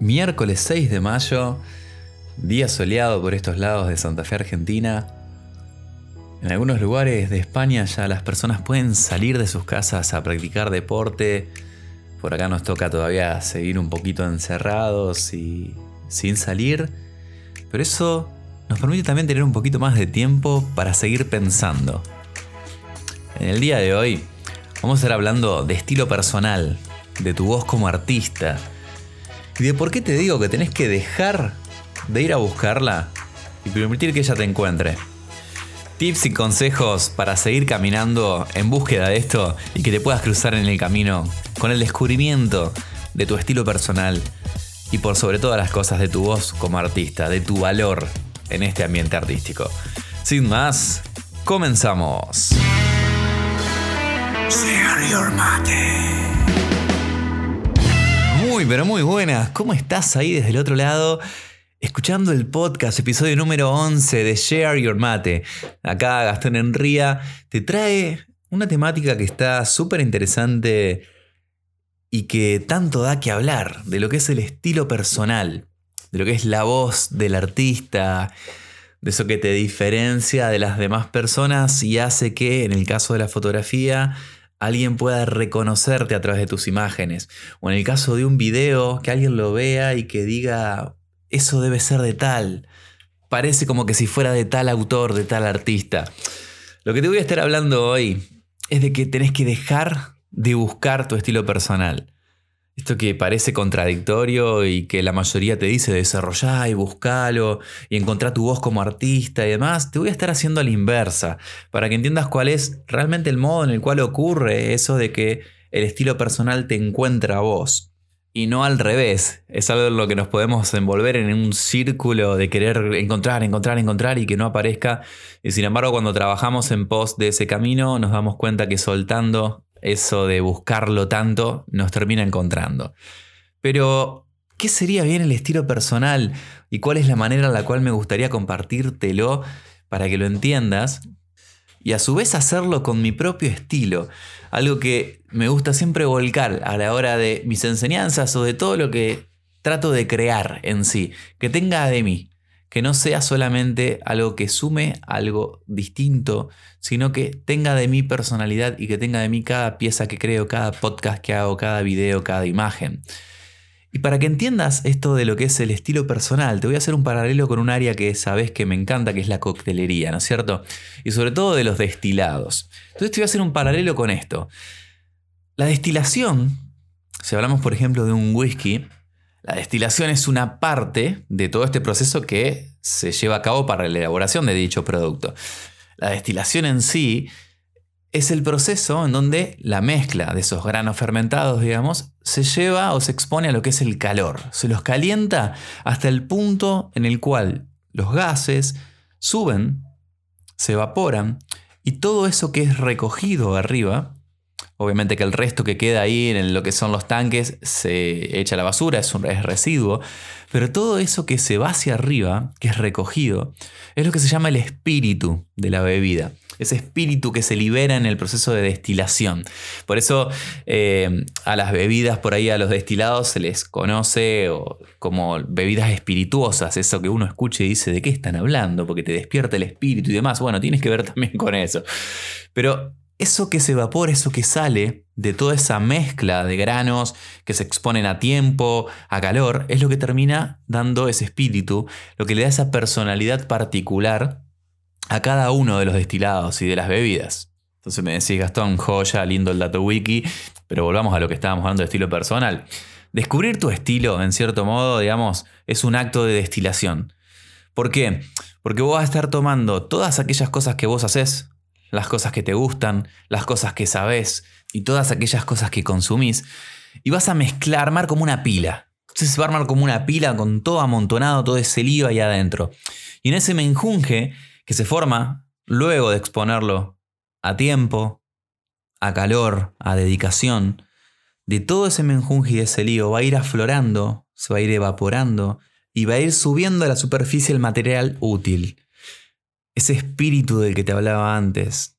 Miércoles 6 de mayo, día soleado por estos lados de Santa Fe, Argentina. En algunos lugares de España ya las personas pueden salir de sus casas a practicar deporte. Por acá nos toca todavía seguir un poquito encerrados y sin salir. Pero eso nos permite también tener un poquito más de tiempo para seguir pensando. En el día de hoy vamos a estar hablando de estilo personal, de tu voz como artista, y de por qué te digo que tenés que dejar de ir a buscarla y permitir que ella te encuentre. Tips y consejos para seguir caminando en búsqueda de esto y que te puedas cruzar en el camino con el descubrimiento de tu estilo personal y por sobre todas las cosas de tu voz como artista, de tu valor en este ambiente artístico. Sin más, comenzamos. Muy, pero muy buenas. ¿Cómo estás ahí desde el otro lado? Escuchando el podcast, episodio número 11 de Share Your Mate. Acá Gastón Enría te trae una temática que está súper interesante y que tanto da que hablar, de lo que es el estilo personal, de lo que es la voz del artista, de eso que te diferencia de las demás personas y hace que, en el caso de la fotografía, alguien pueda reconocerte a través de tus imágenes. O en el caso de un video, que alguien lo vea y que diga, eso debe ser de tal. Parece como que si fuera de tal autor, de tal artista. Lo que te voy a estar hablando hoy es de que tenés que dejar de buscar tu estilo personal. Esto que parece contradictorio y que la mayoría te dice desarrollar y buscalo y encontrar tu voz como artista y demás, te voy a estar haciendo a la inversa, para que entiendas cuál es realmente el modo en el cual ocurre eso de que el estilo personal te encuentra a vos. Y no al revés, es algo en lo que nos podemos envolver en un círculo de querer encontrar, encontrar, encontrar y que no aparezca. Y sin embargo, cuando trabajamos en pos de ese camino, nos damos cuenta que soltando eso de buscarlo tanto nos termina encontrando. Pero, ¿qué sería bien el estilo personal y cuál es la manera en la cual me gustaría compartírtelo para que lo entiendas? Y a su vez hacerlo con mi propio estilo, algo que me gusta siempre volcar a la hora de mis enseñanzas o de todo lo que trato de crear en sí, que tenga de mí que no sea solamente algo que sume algo distinto, sino que tenga de mi personalidad y que tenga de mí cada pieza que creo, cada podcast que hago, cada video, cada imagen. Y para que entiendas esto de lo que es el estilo personal, te voy a hacer un paralelo con un área que sabes que me encanta, que es la coctelería, ¿no es cierto? Y sobre todo de los destilados. Entonces te voy a hacer un paralelo con esto. La destilación, si hablamos por ejemplo de un whisky, la destilación es una parte de todo este proceso que se lleva a cabo para la elaboración de dicho producto. La destilación en sí es el proceso en donde la mezcla de esos granos fermentados, digamos, se lleva o se expone a lo que es el calor. Se los calienta hasta el punto en el cual los gases suben, se evaporan y todo eso que es recogido arriba Obviamente que el resto que queda ahí en lo que son los tanques se echa a la basura, es un residuo. Pero todo eso que se va hacia arriba, que es recogido, es lo que se llama el espíritu de la bebida. Ese espíritu que se libera en el proceso de destilación. Por eso eh, a las bebidas por ahí, a los destilados, se les conoce como bebidas espirituosas. Eso que uno escucha y dice, ¿de qué están hablando? Porque te despierta el espíritu y demás. Bueno, tienes que ver también con eso. Pero eso que se evapora, eso que sale de toda esa mezcla de granos que se exponen a tiempo, a calor, es lo que termina dando ese espíritu, lo que le da esa personalidad particular a cada uno de los destilados y de las bebidas. Entonces me decís, Gastón, joya, lindo el dato wiki, pero volvamos a lo que estábamos hablando de estilo personal. Descubrir tu estilo, en cierto modo, digamos, es un acto de destilación. ¿Por qué? Porque vos vas a estar tomando todas aquellas cosas que vos haces, las cosas que te gustan, las cosas que sabes y todas aquellas cosas que consumís. Y vas a mezclar, armar como una pila. Entonces se va a armar como una pila con todo amontonado, todo ese lío ahí adentro. Y en ese menjunje que se forma luego de exponerlo a tiempo, a calor, a dedicación, de todo ese menjunje y ese lío va a ir aflorando, se va a ir evaporando y va a ir subiendo a la superficie el material útil ese espíritu del que te hablaba antes,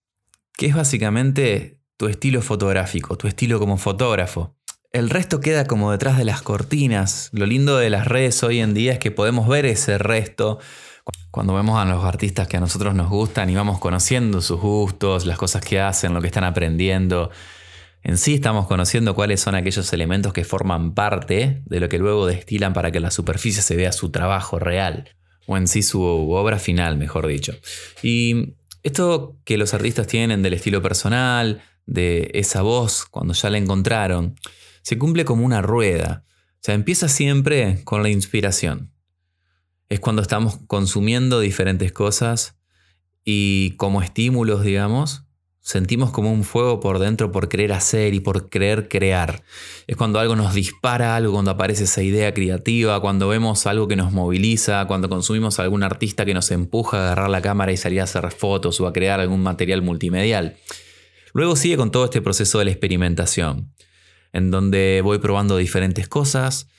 que es básicamente tu estilo fotográfico, tu estilo como fotógrafo. el resto queda como detrás de las cortinas. Lo lindo de las redes hoy en día es que podemos ver ese resto cuando vemos a los artistas que a nosotros nos gustan y vamos conociendo sus gustos, las cosas que hacen, lo que están aprendiendo. En sí estamos conociendo cuáles son aquellos elementos que forman parte de lo que luego destilan para que en la superficie se vea su trabajo real, o en sí su obra final, mejor dicho. Y esto que los artistas tienen del estilo personal, de esa voz, cuando ya la encontraron, se cumple como una rueda. O sea, empieza siempre con la inspiración. Es cuando estamos consumiendo diferentes cosas y como estímulos, digamos, Sentimos como un fuego por dentro por querer hacer y por querer crear. Es cuando algo nos dispara, algo cuando aparece esa idea creativa, cuando vemos algo que nos moviliza, cuando consumimos algún artista que nos empuja a agarrar la cámara y salir a hacer fotos o a crear algún material multimedial. Luego sigue con todo este proceso de la experimentación, en donde voy probando diferentes cosas,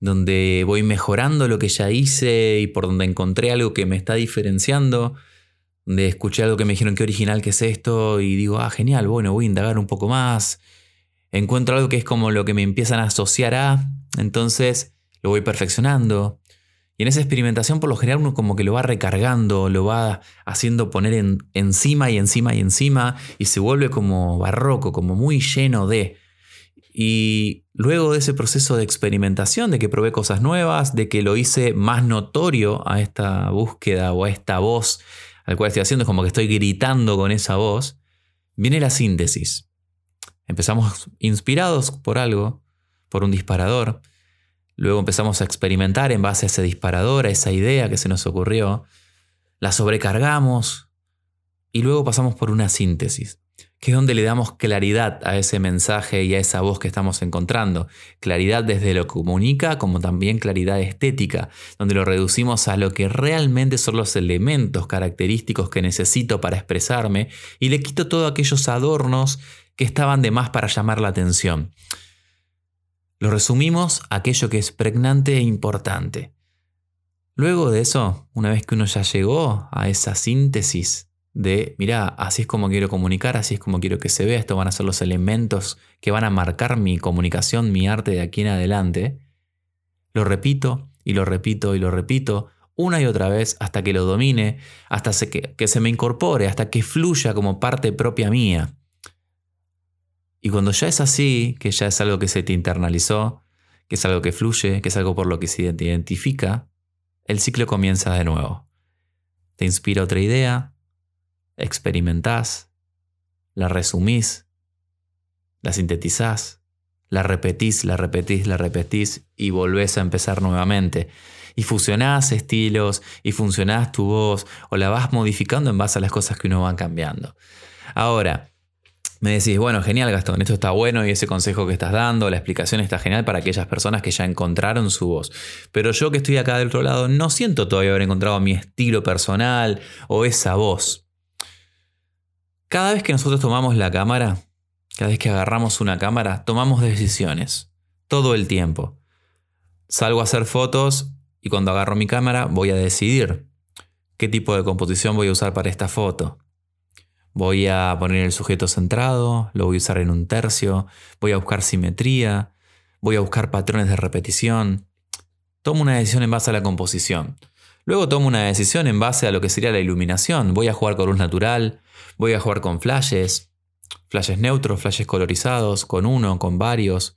donde voy mejorando lo que ya hice y por donde encontré algo que me está diferenciando de escuché algo que me dijeron qué original que es esto y digo, ah, genial, bueno, voy a indagar un poco más. Encuentro algo que es como lo que me empiezan a asociar a, entonces lo voy perfeccionando. Y en esa experimentación por lo general uno como que lo va recargando, lo va haciendo poner en, encima y encima y encima y se vuelve como barroco, como muy lleno de. Y luego de ese proceso de experimentación, de que probé cosas nuevas, de que lo hice más notorio a esta búsqueda o a esta voz al cual estoy haciendo, es como que estoy gritando con esa voz, viene la síntesis. Empezamos inspirados por algo, por un disparador, luego empezamos a experimentar en base a ese disparador, a esa idea que se nos ocurrió, la sobrecargamos y luego pasamos por una síntesis que es donde le damos claridad a ese mensaje y a esa voz que estamos encontrando. Claridad desde lo que comunica, como también claridad estética, donde lo reducimos a lo que realmente son los elementos característicos que necesito para expresarme y le quito todos aquellos adornos que estaban de más para llamar la atención. Lo resumimos a aquello que es pregnante e importante. Luego de eso, una vez que uno ya llegó a esa síntesis de, mira, así es como quiero comunicar, así es como quiero que se vea, estos van a ser los elementos que van a marcar mi comunicación, mi arte de aquí en adelante, lo repito y lo repito y lo repito una y otra vez hasta que lo domine, hasta que, que se me incorpore, hasta que fluya como parte propia mía. Y cuando ya es así, que ya es algo que se te internalizó, que es algo que fluye, que es algo por lo que se identifica, el ciclo comienza de nuevo. Te inspira otra idea, experimentás, la resumís, la sintetizás, la repetís, la repetís, la repetís y volvés a empezar nuevamente. Y fusionás estilos y funcionás tu voz o la vas modificando en base a las cosas que uno va cambiando. Ahora, me decís, bueno, genial Gastón, esto está bueno y ese consejo que estás dando, la explicación está genial para aquellas personas que ya encontraron su voz. Pero yo que estoy acá del otro lado no siento todavía haber encontrado mi estilo personal o esa voz. Cada vez que nosotros tomamos la cámara, cada vez que agarramos una cámara, tomamos decisiones. Todo el tiempo. Salgo a hacer fotos y cuando agarro mi cámara voy a decidir qué tipo de composición voy a usar para esta foto. Voy a poner el sujeto centrado, lo voy a usar en un tercio, voy a buscar simetría, voy a buscar patrones de repetición. Tomo una decisión en base a la composición. Luego tomo una decisión en base a lo que sería la iluminación. Voy a jugar con luz natural, voy a jugar con flashes, flashes neutros, flashes colorizados, con uno, con varios.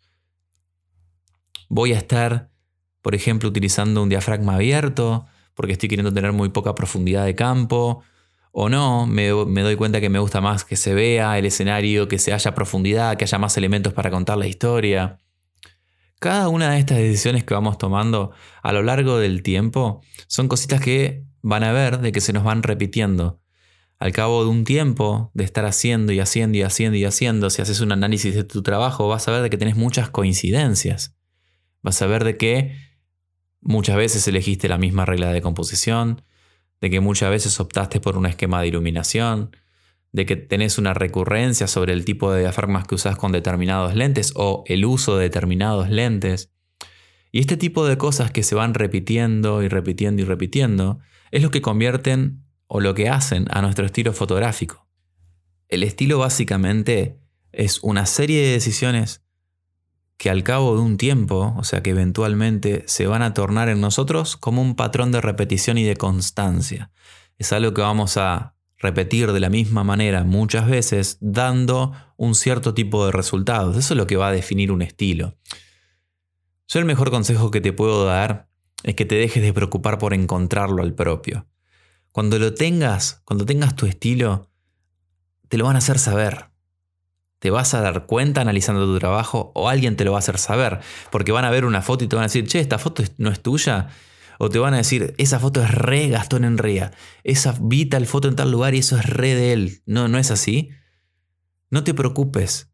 Voy a estar, por ejemplo, utilizando un diafragma abierto, porque estoy queriendo tener muy poca profundidad de campo. O no, me, me, doy cuenta que me gusta más que se vea el escenario, que se haya profundidad, que haya más elementos para contar la historia. Cada una de estas decisiones que vamos tomando a lo largo del tiempo son cositas que van a ver de que se nos van repitiendo. Al cabo de un tiempo de estar haciendo y haciendo y haciendo y haciendo, si haces un análisis de tu trabajo, vas a ver de que tenés muchas coincidencias. Vas a ver de que muchas veces elegiste la misma regla de composición, de que muchas veces optaste por un esquema de iluminación, de que tenés una recurrencia sobre el tipo de diafragmas que usás con determinados lentes o el uso de determinados lentes. Y este tipo de cosas que se van repitiendo y repitiendo y repitiendo es lo que convierten o lo que hacen a nuestro estilo fotográfico. El estilo básicamente es una serie de decisiones que al cabo de un tiempo, o sea que eventualmente se van a tornar en nosotros como un patrón de repetición y de constancia. Es algo que vamos a repetir de la misma manera muchas veces, dando un cierto tipo de resultados. Eso es lo que va a definir un estilo. Yo el mejor consejo que te puedo dar es que te dejes de preocupar por encontrarlo al propio. Cuando lo tengas, cuando tengas tu estilo, te lo van a hacer saber. Te vas a dar cuenta analizando tu trabajo o alguien te lo va a hacer saber, porque van a ver una foto y te van a decir, che, esta foto no es tuya. O te van a decir, esa foto es re Gastón Enría. Esa vi tal foto en tal lugar y eso es re de él. No, no es así. No te preocupes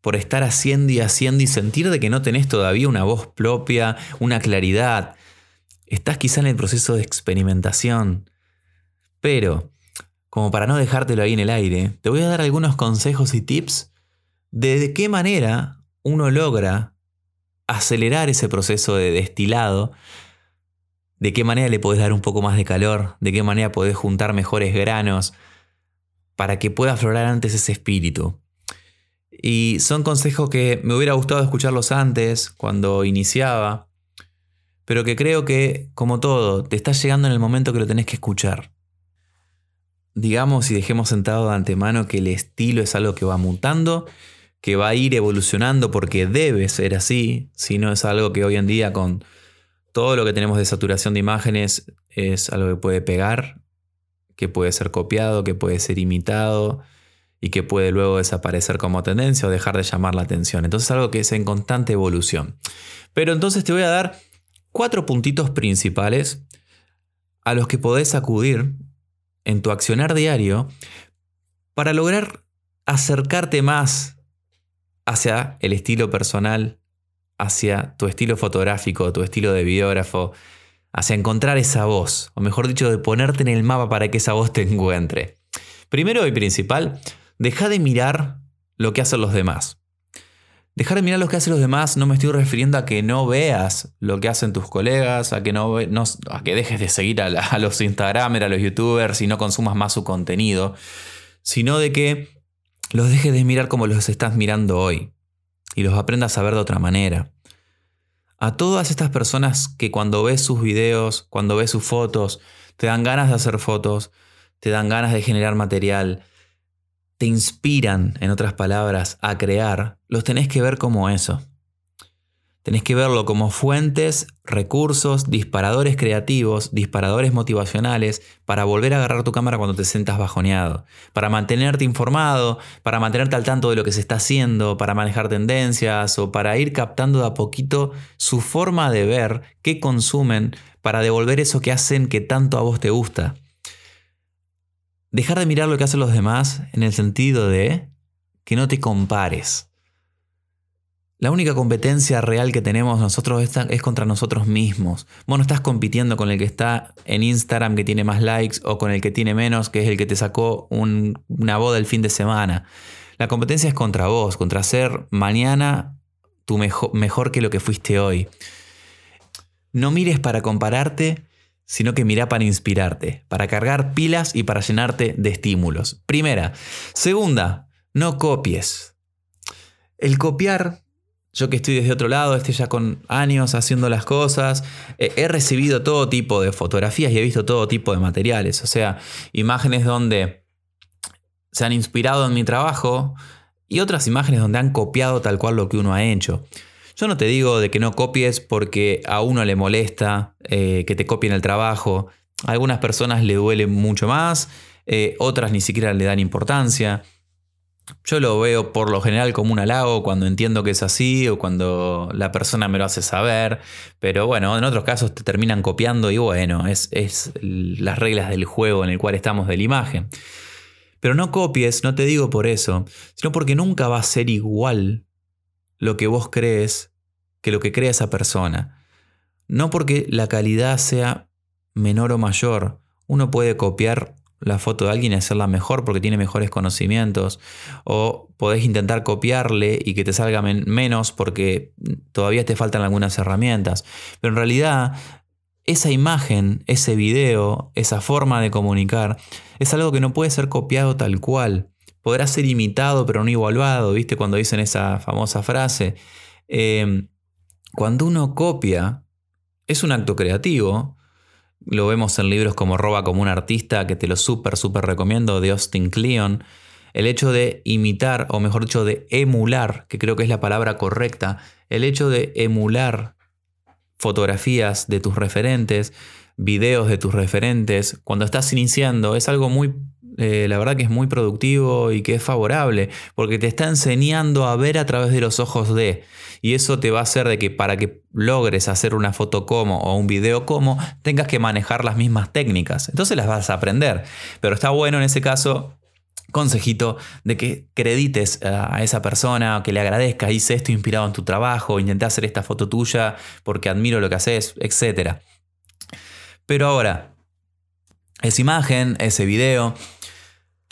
por estar haciendo y haciendo y sentir de que no tenés todavía una voz propia, una claridad. Estás quizá en el proceso de experimentación. Pero, como para no dejártelo ahí en el aire, te voy a dar algunos consejos y tips de, qué manera uno logra acelerar ese proceso de destilado de qué manera le podés dar un poco más de calor, de qué manera podés juntar mejores granos para que pueda aflorar antes ese espíritu. Y son consejos que me hubiera gustado escucharlos antes, cuando iniciaba, pero que creo que, como todo, te está llegando en el momento que lo tenés que escuchar. Digamos y dejemos sentado de antemano que el estilo es algo que va mutando, que va a ir evolucionando porque debe ser así, si no es algo que hoy en día con todo lo que tenemos de saturación de imágenes es algo que puede pegar, que puede ser copiado, que puede ser imitado y que puede luego desaparecer como tendencia o dejar de llamar la atención. Entonces es algo que es en constante evolución. Pero entonces te voy a dar cuatro puntitos principales a los que podés acudir en tu accionar diario para lograr acercarte más hacia el estilo personal hacia tu estilo fotográfico, tu estilo de videógrafo, hacia encontrar esa voz, o mejor dicho, de ponerte en el mapa para que esa voz te encuentre. Primero y principal, deja de mirar lo que hacen los demás. Dejar de mirar lo que hacen los demás no me estoy refiriendo a que no veas lo que hacen tus colegas, a que, no, a que dejes de seguir a, los Instagramers, a los YouTubers y no consumas más su contenido, sino de que los dejes de mirar como los estás mirando hoy y los aprendas a ver de otra manera. A todas estas personas que cuando ves sus videos, cuando ves sus fotos, te dan ganas de hacer fotos, te dan ganas de generar material, te inspiran, en otras palabras, a crear, los tenés que ver como eso. Tenés que verlo como fuentes, recursos, disparadores creativos, disparadores motivacionales para volver a agarrar tu cámara cuando te sientas bajoneado, para mantenerte informado, para mantenerte al tanto de lo que se está haciendo, para manejar tendencias o para ir captando de a poquito su forma de ver, qué consumen, para devolver eso que hacen que tanto a vos te gusta. Dejar de mirar lo que hacen los demás en el sentido de que no te compares la única competencia real que tenemos nosotros es contra nosotros mismos. Vos no estás compitiendo con el que está en Instagram que tiene más likes o con el que tiene menos, que es el que te sacó una boda el fin de semana. La competencia es contra vos, contra ser mañana tu mejor que lo que fuiste hoy. No mires para compararte, sino que mira para inspirarte, para cargar pilas y para llenarte de estímulos. Primera. Segunda, no copies. El copiar yo que estoy desde otro lado, estoy ya con años haciendo las cosas, he recibido todo tipo de fotografías y he visto todo tipo de materiales, o sea, imágenes donde se han inspirado en mi trabajo y otras imágenes donde han copiado tal cual lo que uno ha hecho. Yo no te digo de que no copies porque a uno le molesta eh, que te copien el trabajo. A algunas personas le duele mucho más, eh, otras ni siquiera le dan importancia. Yo lo veo por lo general como un halago cuando entiendo que es así o cuando la persona me lo hace saber, pero bueno, en otros casos te terminan copiando y bueno, es, es las reglas del juego en el cual estamos de la imagen. Pero no copies, no te digo por eso, sino porque nunca va a ser igual lo que vos crees que lo que crea esa persona. No porque la calidad sea menor o mayor, uno puede copiar la foto de alguien y hacerla mejor porque tiene mejores conocimientos. O podés intentar copiarle y que te salga menos porque todavía te faltan algunas herramientas. Pero en realidad, esa imagen, ese video, esa forma de comunicar, es algo que no puede ser copiado tal cual. Podrá ser imitado pero no igualado, ¿viste? Cuando dicen esa famosa frase. eh, cuando uno copia, es un acto creativo. Lo vemos en libros como Roba como un artista, que te lo súper, súper recomiendo, de Austin Kleon. El hecho de imitar, o mejor dicho, de emular, que creo que es la palabra correcta, el hecho de emular fotografías de tus referentes, videos de tus referentes, cuando estás iniciando, es algo muy, eh, la verdad que es muy productivo y que es favorable, porque te está enseñando a ver a través de los ojos de, y eso te va a hacer de que para que logres hacer una foto como o un video como, tengas que manejar las mismas técnicas, entonces las vas a aprender, pero está bueno en ese caso consejito de que credites a esa persona, que le agradezcas, hice esto inspirado en tu trabajo, intenté hacer esta foto tuya porque admiro lo que haces, etc. Pero ahora, esa imagen, ese video,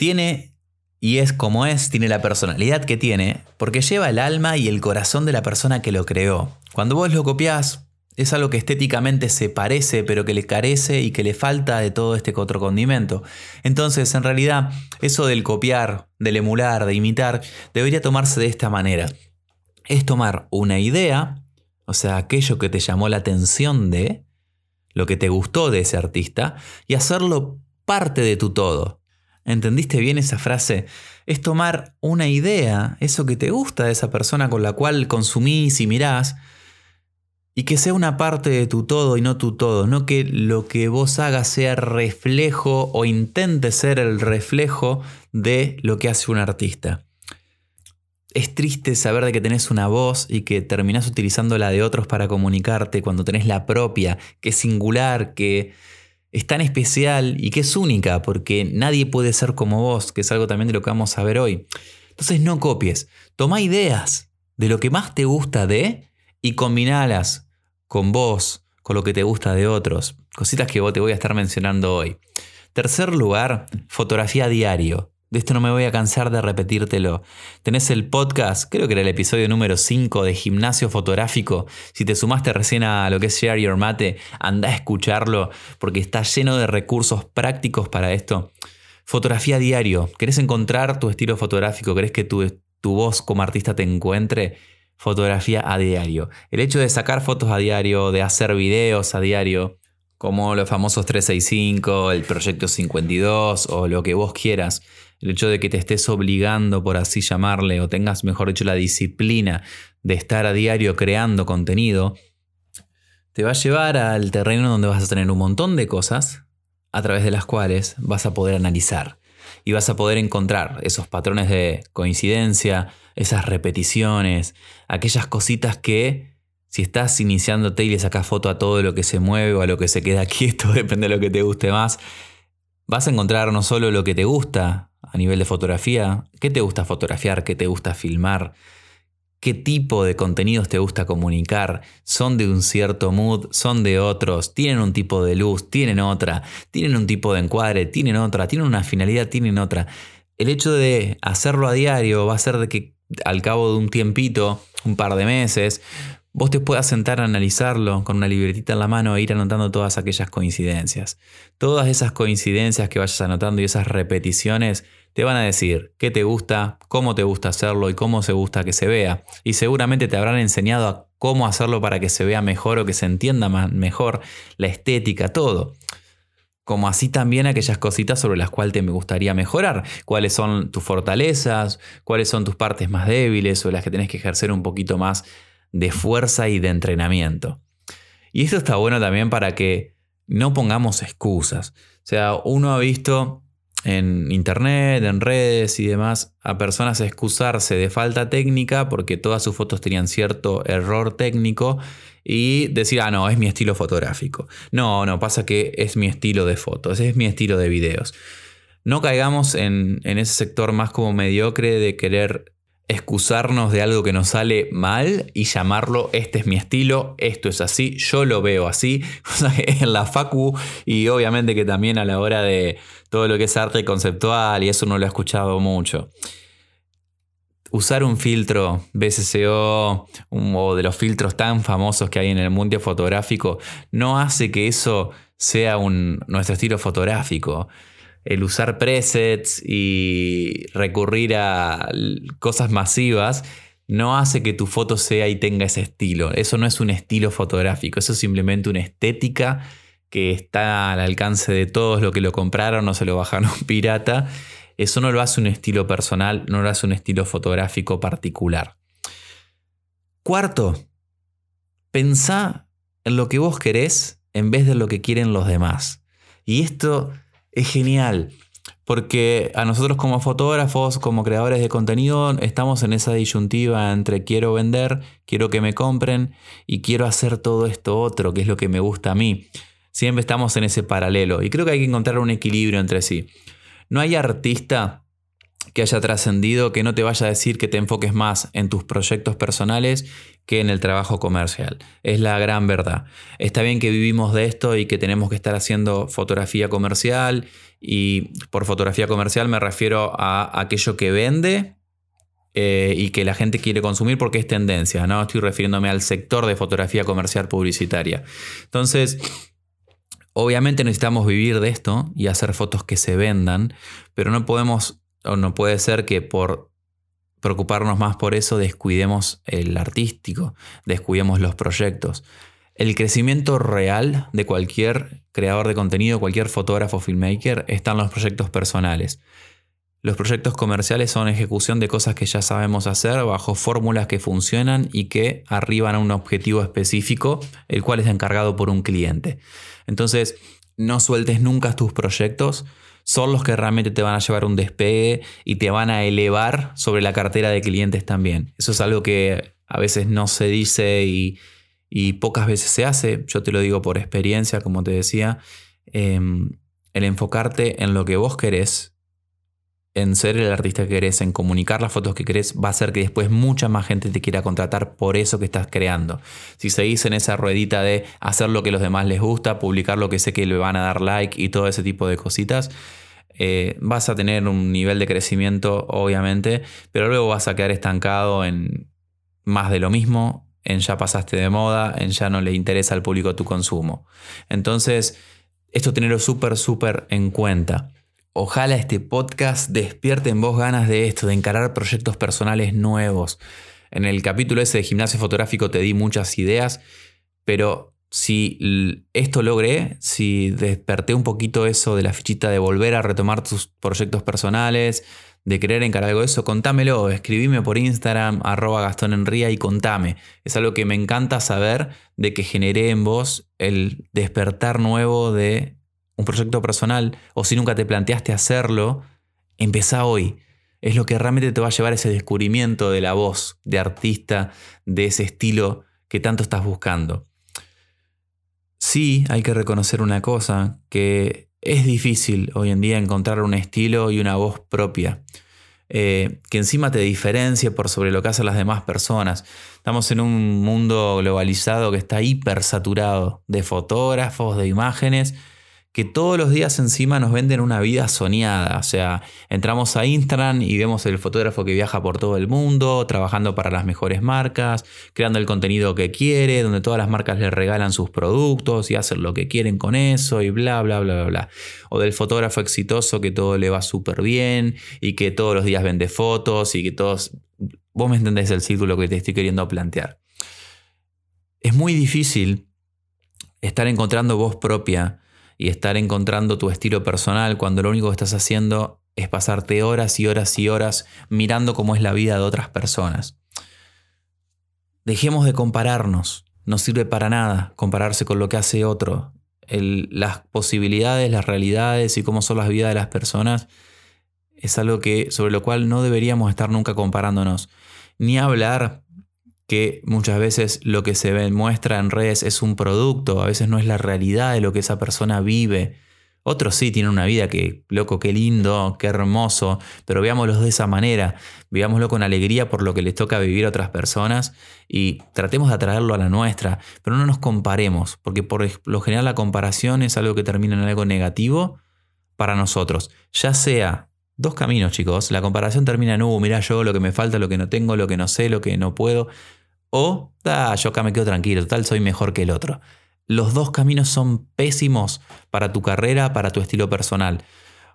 tiene, y es como es, tiene la personalidad que tiene, porque lleva el alma y el corazón de la persona que lo creó. Cuando vos lo copiás, es algo que estéticamente se parece, pero que le carece y que le falta de todo este otro condimento. Entonces, en realidad, eso del copiar, del emular, de imitar, debería tomarse de esta manera. Es tomar una idea, o sea, aquello que te llamó la atención de, lo que te gustó de ese artista, y hacerlo parte de tu todo. ¿Entendiste bien esa frase? Es tomar una idea, eso que te gusta de esa persona con la cual consumís y mirás, y que sea una parte de tu todo y no tu todo, no que lo que vos hagas sea reflejo o intente ser el reflejo de lo que hace un artista. Es triste saber de que tenés una voz y que terminás utilizando la de otros para comunicarte cuando tenés la propia, que es singular, que es tan especial y que es única, porque nadie puede ser como vos, que es algo también de lo que vamos a ver hoy. Entonces no copies, toma ideas de lo que más te gusta de y combinalas con vos, con lo que te gusta de otros. Cositas que vos te voy a estar mencionando hoy. Tercer lugar, fotografía diario. De esto no me voy a cansar de repetírtelo. Tenés el podcast, creo que era el episodio número 5 de gimnasio fotográfico. Si te sumaste recién a lo que es Share Your Mate, anda a escucharlo porque está lleno de recursos prácticos para esto. Fotografía diario. ¿Querés encontrar tu estilo fotográfico? ¿Querés que tu, tu voz como artista te encuentre? fotografía a diario. El hecho de sacar fotos a diario, de hacer videos a diario, como los famosos 365, el proyecto 52 o lo que vos quieras, el hecho de que te estés obligando, por así llamarle, o tengas, mejor dicho, la disciplina de estar a diario creando contenido, te va a llevar al terreno donde vas a tener un montón de cosas a través de las cuales vas a poder analizar y vas a poder encontrar esos patrones de coincidencia, esas repeticiones, aquellas cositas que si estás iniciándote y le sacas foto a todo lo que se mueve o a lo que se queda quieto, depende de lo que te guste más, vas a encontrar no solo lo que te gusta a nivel de fotografía, qué te gusta fotografiar, qué te gusta filmar, qué tipo de contenidos te gusta comunicar, son de un cierto mood, son de otros, tienen un tipo de luz, tienen otra, tienen un tipo de encuadre, tienen otra, tienen una finalidad, tienen otra. El hecho de hacerlo a diario va a hacer de que al cabo de un tiempito, un par de meses, vos te puedas sentar a analizarlo con una libretita en la mano e ir anotando todas aquellas coincidencias. Todas esas coincidencias que vayas anotando y esas repeticiones te van a decir qué te gusta, cómo te gusta hacerlo y cómo se gusta que se vea. Y seguramente te habrán enseñado a cómo hacerlo para que se vea mejor o que se entienda mejor la estética, todo como así también aquellas cositas sobre las cuales te me gustaría mejorar, cuáles son tus fortalezas, cuáles son tus partes más débiles o las que tenés que ejercer un poquito más de fuerza y de entrenamiento. Y esto está bueno también para que no pongamos excusas. O sea, uno ha visto en internet, en redes y demás, a personas excusarse de falta técnica porque todas sus fotos tenían cierto error técnico y decir, ah, no, es mi estilo fotográfico. No, no, pasa que es mi estilo de fotos, es mi estilo de videos. No caigamos en, en ese sector más como mediocre de querer excusarnos de algo que nos sale mal y llamarlo este es mi estilo, esto es así, yo lo veo así, en la facu y obviamente que también a la hora de todo lo que es arte conceptual y eso no lo he escuchado mucho usar un filtro BCCO o de los filtros tan famosos que hay en el mundo fotográfico no hace que eso sea un, nuestro estilo fotográfico. El usar presets y recurrir a cosas masivas no hace que tu foto sea y tenga ese estilo. Eso no es un estilo fotográfico, eso es simplemente una estética que está al alcance de todos los que lo compraron, no se lo bajaron pirata. Eso no lo hace un estilo personal, no lo hace un estilo fotográfico particular. Cuarto, pensá en lo que vos querés en vez de lo que quieren los demás. Y esto es genial, porque a nosotros como fotógrafos, como creadores de contenido, estamos en esa disyuntiva entre quiero vender, quiero que me compren y quiero hacer todo esto otro, que es lo que me gusta a mí. Siempre estamos en ese paralelo y creo que hay que encontrar un equilibrio entre sí. No hay artista que haya trascendido que no te vaya a decir que te enfoques más en tus proyectos personales que en el trabajo comercial. Es la gran verdad. Está bien que vivimos de esto y que tenemos que estar haciendo fotografía comercial y por fotografía comercial me refiero a aquello que vende eh, y que la gente quiere consumir porque es tendencia, ¿no? Estoy refiriéndome al sector de fotografía comercial publicitaria. Entonces, Obviamente necesitamos vivir de esto y hacer fotos que se vendan, pero no podemos o no puede ser que por preocuparnos más por eso descuidemos el artístico, descuidemos los proyectos. El crecimiento real de cualquier creador de contenido, cualquier fotógrafo filmmaker, está en los proyectos personales. Los proyectos comerciales son ejecución de cosas que ya sabemos hacer bajo fórmulas que funcionan y que arriban a un objetivo específico, el cual es encargado por un cliente. Entonces, no sueltes nunca tus proyectos, son los que realmente te van a llevar un despegue y te van a elevar sobre la cartera de clientes también. Eso es algo que a veces no se dice y, pocas veces se hace. Yo te lo digo por experiencia, como te decía. Em, el enfocarte en lo que vos querés en ser el artista que querés, en comunicar las fotos que querés, va a hacer que después mucha más gente te quiera contratar por eso que estás creando. Si seguís en esa ruedita de hacer lo que los demás les gusta, publicar lo que sé que le van a dar like y todo ese tipo de cositas, eh, vas a tener un nivel de crecimiento, obviamente, pero luego vas a quedar estancado en más de lo mismo, en ya pasaste de moda, en ya no le interesa al público tu consumo. Entonces, esto tenerlo súper, súper en cuenta. Ojalá este podcast despierte en vos ganas de esto, de encarar proyectos personales nuevos. En el capítulo ese de gimnasio fotográfico te di muchas ideas, pero si esto logré, si desperté un poquito eso de la fichita de volver a retomar tus proyectos personales, de querer encarar algo de eso, contámelo, escribime por Instagram, arroba Gastón y contame. Es algo que me encanta saber de que generé en vos el despertar nuevo de un proyecto personal o si nunca te planteaste hacerlo, empezá hoy. Es lo que realmente te va a llevar a ese descubrimiento de la voz, de artista, de ese estilo que tanto estás buscando. Sí, hay que reconocer una cosa, que es difícil hoy en día encontrar un estilo y una voz propia. Eh, que encima te diferencie por sobre lo que hacen las demás personas. Estamos en un mundo globalizado que está hiper saturado de fotógrafos, de imágenes, que todos los días encima nos venden una vida soñada. O sea, entramos a Instagram y vemos el fotógrafo que viaja por todo el mundo, trabajando para las mejores marcas, creando el contenido que quiere, donde todas las marcas le regalan sus productos y hacen lo que quieren con eso y bla, bla, bla, bla, bla. O del fotógrafo exitoso que todo le va súper bien y que todos los días vende fotos y que todos... Vos me entendés el círculo que te estoy queriendo plantear. Es muy difícil estar encontrando voz propia y estar encontrando tu estilo personal cuando lo único que estás haciendo es pasarte horas y horas y horas mirando cómo es la vida de otras personas. Dejemos de compararnos, no sirve para nada compararse con lo que hace otro. las posibilidades, las realidades y cómo son las vidas de las personas es algo que, sobre lo cual no deberíamos estar nunca comparándonos. Ni hablar que muchas veces lo que se muestra en redes es un producto, a veces no es la realidad de lo que esa persona vive. Otros sí tienen una vida que, loco, qué lindo, qué hermoso, pero veámoslo de esa manera, veámoslo con alegría por lo que les toca vivir a otras personas y tratemos de atraerlo a la nuestra, pero no nos comparemos, porque por lo general la comparación es algo que termina en algo negativo para nosotros, ya sea dos caminos, chicos. La comparación termina en, uh, mira yo lo que me falta, lo que no tengo, lo que no sé, lo que no puedo. O, ah, yo acá me quedo tranquilo, tal soy mejor que el otro. Los dos caminos son pésimos para tu carrera, para tu estilo personal.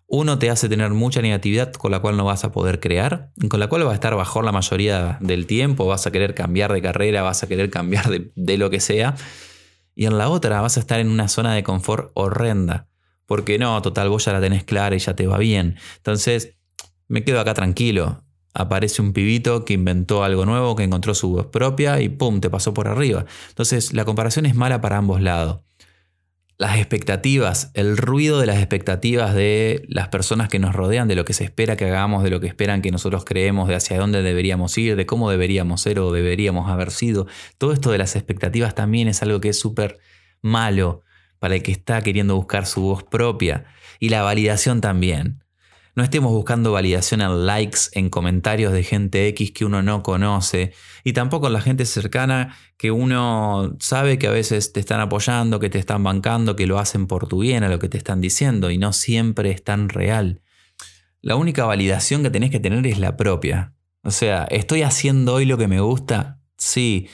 Uno te hace tener mucha negatividad con la cual no vas a poder crear, con la cual vas a estar bajo la mayoría del tiempo, vas a querer cambiar de carrera, vas a querer cambiar de, de lo que sea. Y en la otra vas a estar en una zona de confort horrenda. Porque no, total, vos ya la tenés clara y ya te va bien. Entonces, me quedo acá tranquilo. Aparece un pibito que inventó algo nuevo, que encontró su voz propia y ¡pum! te pasó por arriba. Entonces, la comparación es mala para ambos lados las expectativas, el ruido de las expectativas de las personas que nos rodean, de lo que se espera que hagamos, de lo que esperan que nosotros creemos, de hacia dónde deberíamos ir, de cómo deberíamos ser o deberíamos haber sido. Todo esto de las expectativas también es algo que es súper malo para el que está queriendo buscar su voz propia. Y la validación también. No estemos buscando validación en likes, en comentarios de gente X que uno no conoce y tampoco en la gente cercana que uno sabe que a veces te están apoyando, que te están bancando, que lo hacen por tu bien a lo que te están diciendo y no siempre es tan real. La única validación que tenés que tener es la propia. O sea, ¿estoy haciendo hoy lo que me gusta? Sí.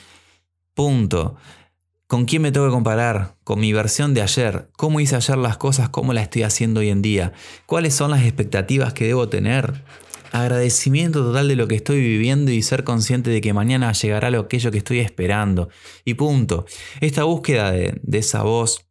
Punto. ¿Con quién me tengo que comparar? Con mi versión de ayer. ¿Cómo hice ayer las cosas? ¿Cómo las estoy haciendo hoy en día? ¿Cuáles son las expectativas que debo tener? Agradecimiento total de lo que estoy viviendo y ser consciente de que mañana llegará lo aquello que estoy esperando. Y punto. Esta búsqueda de, esa voz,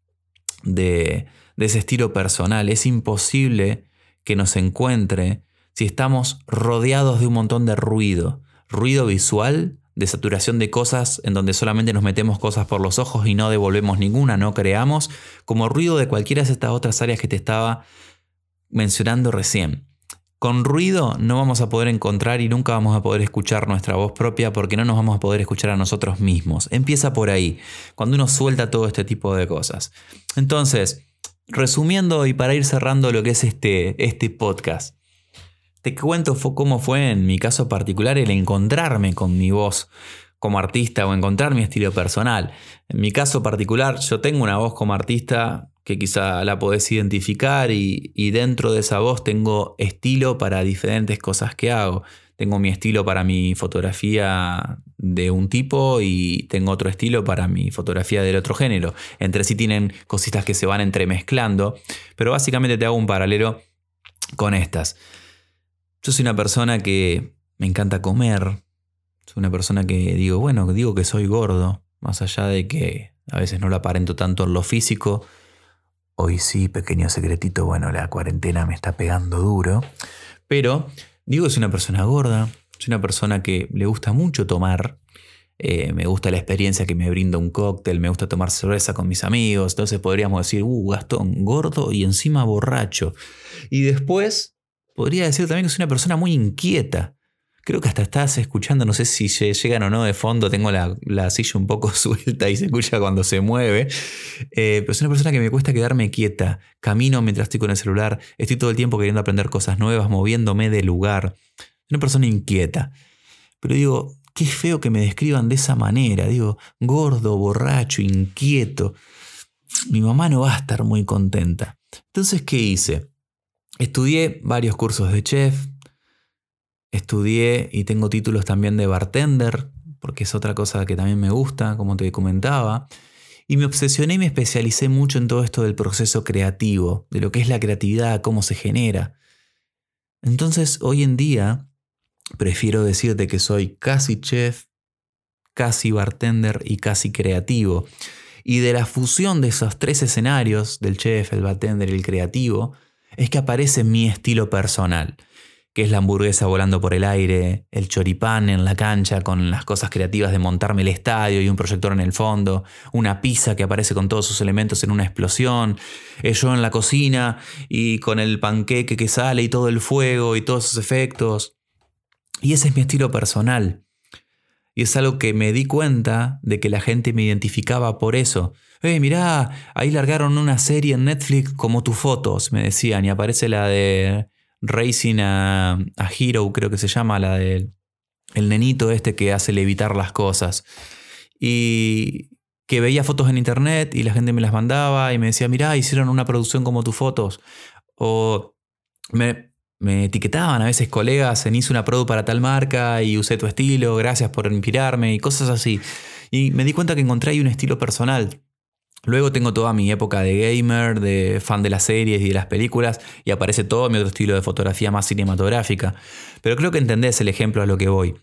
de, de ese estilo personal, es imposible que nos encuentre si estamos rodeados de un montón de ruido. Ruido visual, de saturación de cosas en donde solamente nos metemos cosas por los ojos y no devolvemos ninguna, no creamos, como ruido de cualquiera de estas otras áreas que te estaba mencionando recién. Con ruido no vamos a poder encontrar y nunca vamos a poder escuchar nuestra voz propia porque no nos vamos a poder escuchar a nosotros mismos. Empieza por ahí, cuando uno suelta todo este tipo de cosas. Entonces, resumiendo y para ir cerrando lo que es este, este podcast. Te cuento cómo fue en mi caso particular el encontrarme con mi voz como artista o encontrar mi estilo personal. En mi caso particular yo tengo una voz como artista que quizá la podés identificar y, y dentro de esa voz tengo estilo para diferentes cosas que hago. Tengo mi estilo para mi fotografía de un tipo y tengo otro estilo para mi fotografía del otro género. Entre sí tienen cositas que se van entremezclando, pero básicamente te hago un paralelo con estas. Yo soy una persona que me encanta comer. Soy una persona que digo, bueno, digo que soy gordo, más allá de que a veces no lo aparento tanto en lo físico. Hoy sí, pequeño secretito, bueno, la cuarentena me está pegando duro. Pero digo que soy una persona gorda, soy una persona que le gusta mucho tomar. Eh, me gusta la experiencia que me brinda un cóctel, me gusta tomar cerveza con mis amigos. Entonces podríamos decir, uh, Gastón, gordo y encima borracho. Y después Podría decir también que soy una persona muy inquieta. Creo que hasta estás escuchando, no sé si llegan o no de fondo, tengo la, silla un poco suelta y se escucha cuando se mueve, eh, pero soy una persona que me cuesta quedarme quieta, camino mientras estoy con el celular, estoy todo el tiempo queriendo aprender cosas nuevas, moviéndome de lugar. Soy una persona inquieta. Pero digo, qué feo que me describan de esa manera, digo, gordo, borracho, inquieto. Mi mamá no va a estar muy contenta. Entonces, ¿qué hice? Estudié varios cursos de chef, estudié y tengo títulos también de bartender, porque es otra cosa que también me gusta, como te comentaba. Y me obsesioné y me especialicé mucho en todo esto del proceso creativo, de lo que es la creatividad, cómo se genera. Entonces, hoy en día, prefiero decirte que soy casi chef, casi bartender y casi creativo. Y de la fusión de esos tres escenarios, del chef, el bartender y el creativo, es que aparece mi estilo personal, que es la hamburguesa volando por el aire, el choripán en la cancha con las cosas creativas de montarme el estadio y un proyector en el fondo, una pizza que aparece con todos sus elementos en una explosión, eh, yo en la cocina y con el panqueque que sale y todo el fuego y todos sus efectos. Y ese es mi estilo personal. Y es algo que me di cuenta de que la gente me identificaba por eso, eh, mirá, ahí largaron una serie en Netflix como tus fotos, me decían, y aparece la de Racing a, Hero, creo que se llama, la del el nenito este que hace levitar las cosas. Y que veía fotos en internet y la gente me las mandaba y me decía, mirá, hicieron una producción como tus fotos. O me, me etiquetaban a veces colegas en hice una produ para tal marca y usé tu estilo, gracias por inspirarme y cosas así. Y me di cuenta que encontré ahí un estilo personal Luego tengo toda mi época de gamer, de fan de las series y de las películas, y aparece todo mi otro estilo de fotografía más cinematográfica. Pero creo que entendés el ejemplo a lo que voy.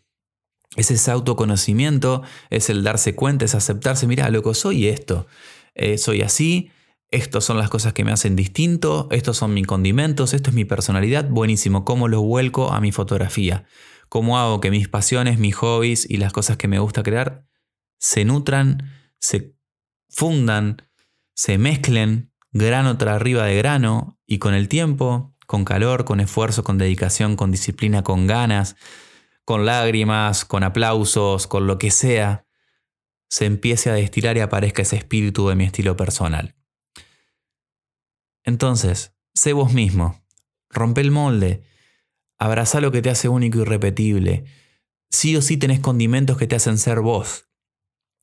Es ese autoconocimiento, es el darse cuenta, es aceptarse, mira, loco, soy esto, eh, soy así, estas son las cosas que me hacen distinto, estos son mis condimentos, esto es mi personalidad, buenísimo, cómo lo vuelco a mi fotografía, cómo hago que mis pasiones, mis hobbies y las cosas que me gusta crear se nutran, se fundan, se mezclen grano tras arriba de grano y con el tiempo, con calor, con esfuerzo, con dedicación, con disciplina, con ganas, con lágrimas, con aplausos, con lo que sea, se empiece a destilar y aparezca ese espíritu de mi estilo personal. Entonces, sé vos mismo, rompe el molde, abraza lo que te hace único y repetible. Sí o sí tenés condimentos que te hacen ser vos.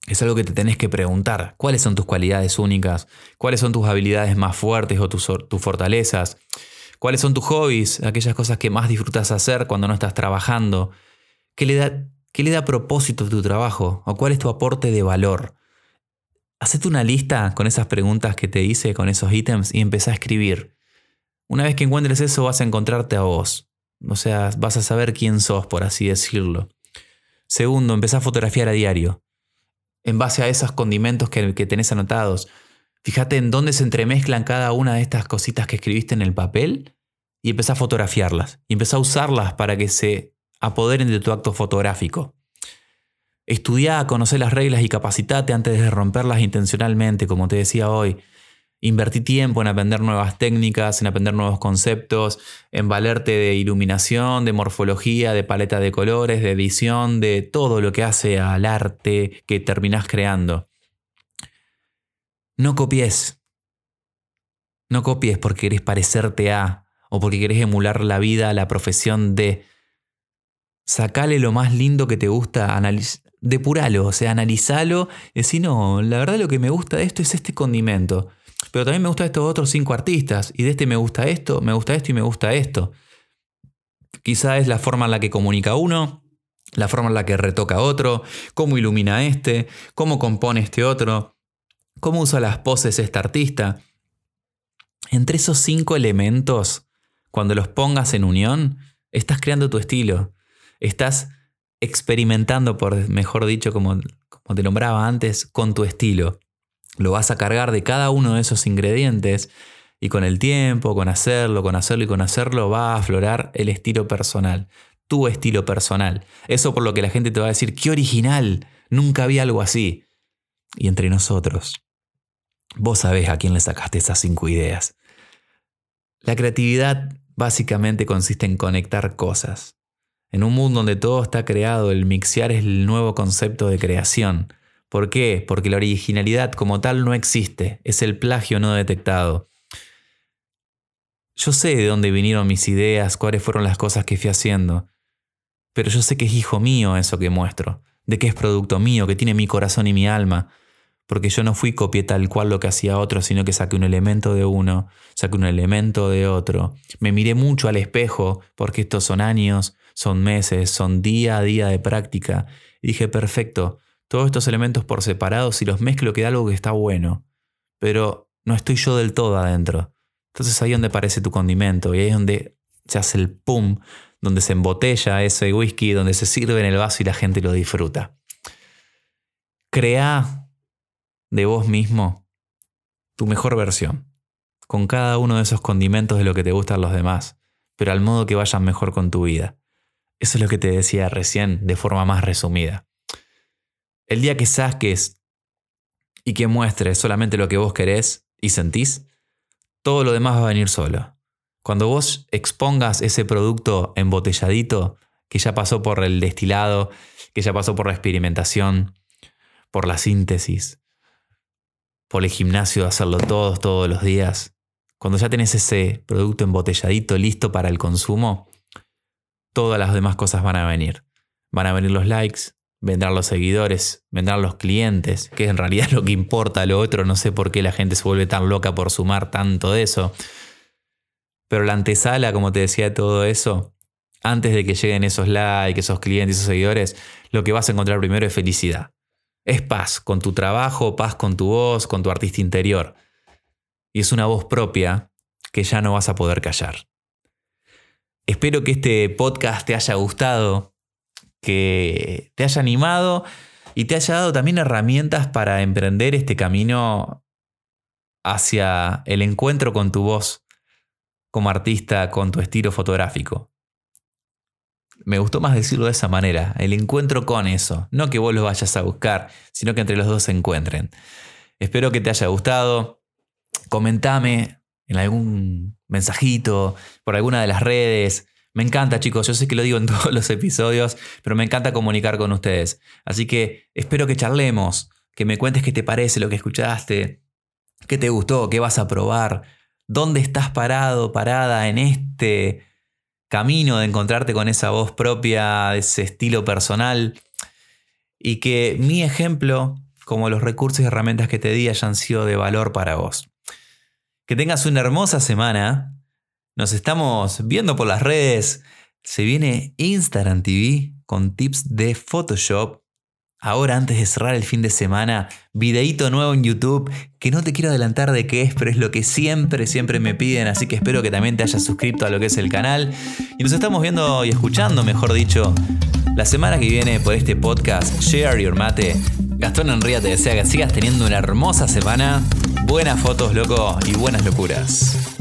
Es algo que te tenés que preguntar. ¿Cuáles son tus cualidades únicas? ¿Cuáles son tus habilidades más fuertes o tus, tus fortalezas? ¿Cuáles son tus hobbies? Aquellas cosas que más disfrutas hacer cuando no estás trabajando. ¿Qué le da, qué le da propósito a tu trabajo? ¿O cuál es tu aporte de valor? Hacete una lista con esas preguntas que te hice, con esos ítems, y empezá a escribir. Una vez que encuentres eso, vas a encontrarte a vos. O sea, vas a saber quién sos, por así decirlo. Segundo, empezá a fotografiar a diario. En base a esos condimentos que, que tenés anotados. Fíjate en dónde se entremezclan cada una de estas cositas que escribiste en el papel y empezá a fotografiarlas. Y empezá a usarlas para que se apoderen de tu acto fotográfico. Estudia, conocer las reglas y capacitate antes de romperlas intencionalmente, como te decía hoy. Invertí tiempo en aprender nuevas técnicas, en aprender nuevos conceptos, en valerte de iluminación, de morfología, de paleta de colores, de edición, de todo lo que hace al arte que terminás creando. No copies. No copies porque querés parecerte a o porque querés emular la vida, la profesión de sacale lo más lindo que te gusta, depuralo, o sea, analizalo, y decir, no, la verdad lo que me gusta de esto es este condimento, pero también me gusta estos otros cinco artistas, y de este me gusta esto, me gusta esto y me gusta esto. Quizá es la forma en la que comunica uno, la forma en la que retoca otro, cómo ilumina este, cómo compone este otro, cómo usa las poses este artista. Entre esos cinco elementos, cuando los pongas en unión, estás creando tu estilo estás experimentando, por mejor dicho, como, como te nombraba antes, con tu estilo. Lo vas a cargar de cada uno de esos ingredientes y con el tiempo, con hacerlo, con hacerlo y con hacerlo, va a aflorar el estilo personal, tu estilo personal. Eso por lo que la gente te va a decir, qué original, nunca había algo así. Y entre nosotros, vos sabés a quién le sacaste esas cinco ideas. La creatividad básicamente consiste en conectar cosas. En un mundo donde todo está creado, el mixear es el nuevo concepto de creación. ¿Por qué? Porque la originalidad como tal no existe, es el plagio no detectado. Yo sé de dónde vinieron mis ideas, cuáles fueron las cosas que fui haciendo, pero yo sé que es hijo mío eso que muestro, de que es producto mío, que tiene mi corazón y mi alma, porque yo no fui copié tal cual lo que hacía otro, sino que saqué un elemento de uno, saqué un elemento de otro. Me miré mucho al espejo, porque estos son años, son meses, son día a día de práctica. Dije, perfecto, todos estos elementos por separado, si los mezclo queda algo que está bueno, pero no estoy yo del todo adentro. Entonces ahí es donde aparece tu condimento y ahí es donde se hace el pum, donde se embotella ese whisky, donde se sirve en el vaso y la gente lo disfruta. Crea de vos mismo tu mejor versión, con cada uno de esos condimentos de lo que te gustan los demás, pero al modo que vayan mejor con tu vida. Eso es lo que te decía recién de forma más resumida. El día que saques y que muestres solamente lo que vos querés y sentís, todo lo demás va a venir solo. Cuando vos expongas ese producto embotelladito, que ya pasó por el destilado, que ya pasó por la experimentación, por la síntesis, por el gimnasio de hacerlo todos, todos los días, cuando ya tenés ese producto embotelladito listo para el consumo, todas las demás cosas van a venir. Van a venir los likes, vendrán los seguidores, vendrán los clientes, que en realidad es lo que importa, lo otro no sé por qué la gente se vuelve tan loca por sumar tanto de eso. Pero la antesala, como te decía, de todo eso, antes de que lleguen esos likes, esos clientes, esos seguidores, lo que vas a encontrar primero es felicidad. Es paz con tu trabajo, paz con tu voz, con tu artista interior. Y es una voz propia que ya no vas a poder callar. Espero que este podcast te haya gustado, que te haya animado y te haya dado también herramientas para emprender este camino hacia el encuentro con tu voz como artista, con tu estilo fotográfico. Me gustó más decirlo de esa manera, el encuentro con eso, no que vos lo vayas a buscar, sino que entre los dos se encuentren. Espero que te haya gustado. Comentame en algún mensajito, por alguna de las redes. Me encanta, chicos. Yo sé que lo digo en todos los episodios, pero me encanta comunicar con ustedes. Así que espero que charlemos, que me cuentes qué te parece lo que escuchaste, qué te gustó, qué vas a probar, dónde estás parado, parada en este camino de encontrarte con esa voz propia, ese estilo personal. Y que mi ejemplo, como los recursos y herramientas que te di, hayan sido de valor para vos. Que tengas una hermosa semana. Nos estamos viendo por las redes. Se viene Instagram TV con tips de Photoshop. Ahora, antes de cerrar el fin de semana, videíto nuevo en YouTube, que no te quiero adelantar de qué es, pero es lo que siempre, siempre me piden, así que espero que también te hayas suscrito a lo que es el canal. Y nos estamos viendo y escuchando, mejor dicho, la semana que viene por este podcast, Share Your Mate. Gastón Enría te desea que sigas teniendo una hermosa semana, buenas fotos, loco, y buenas locuras.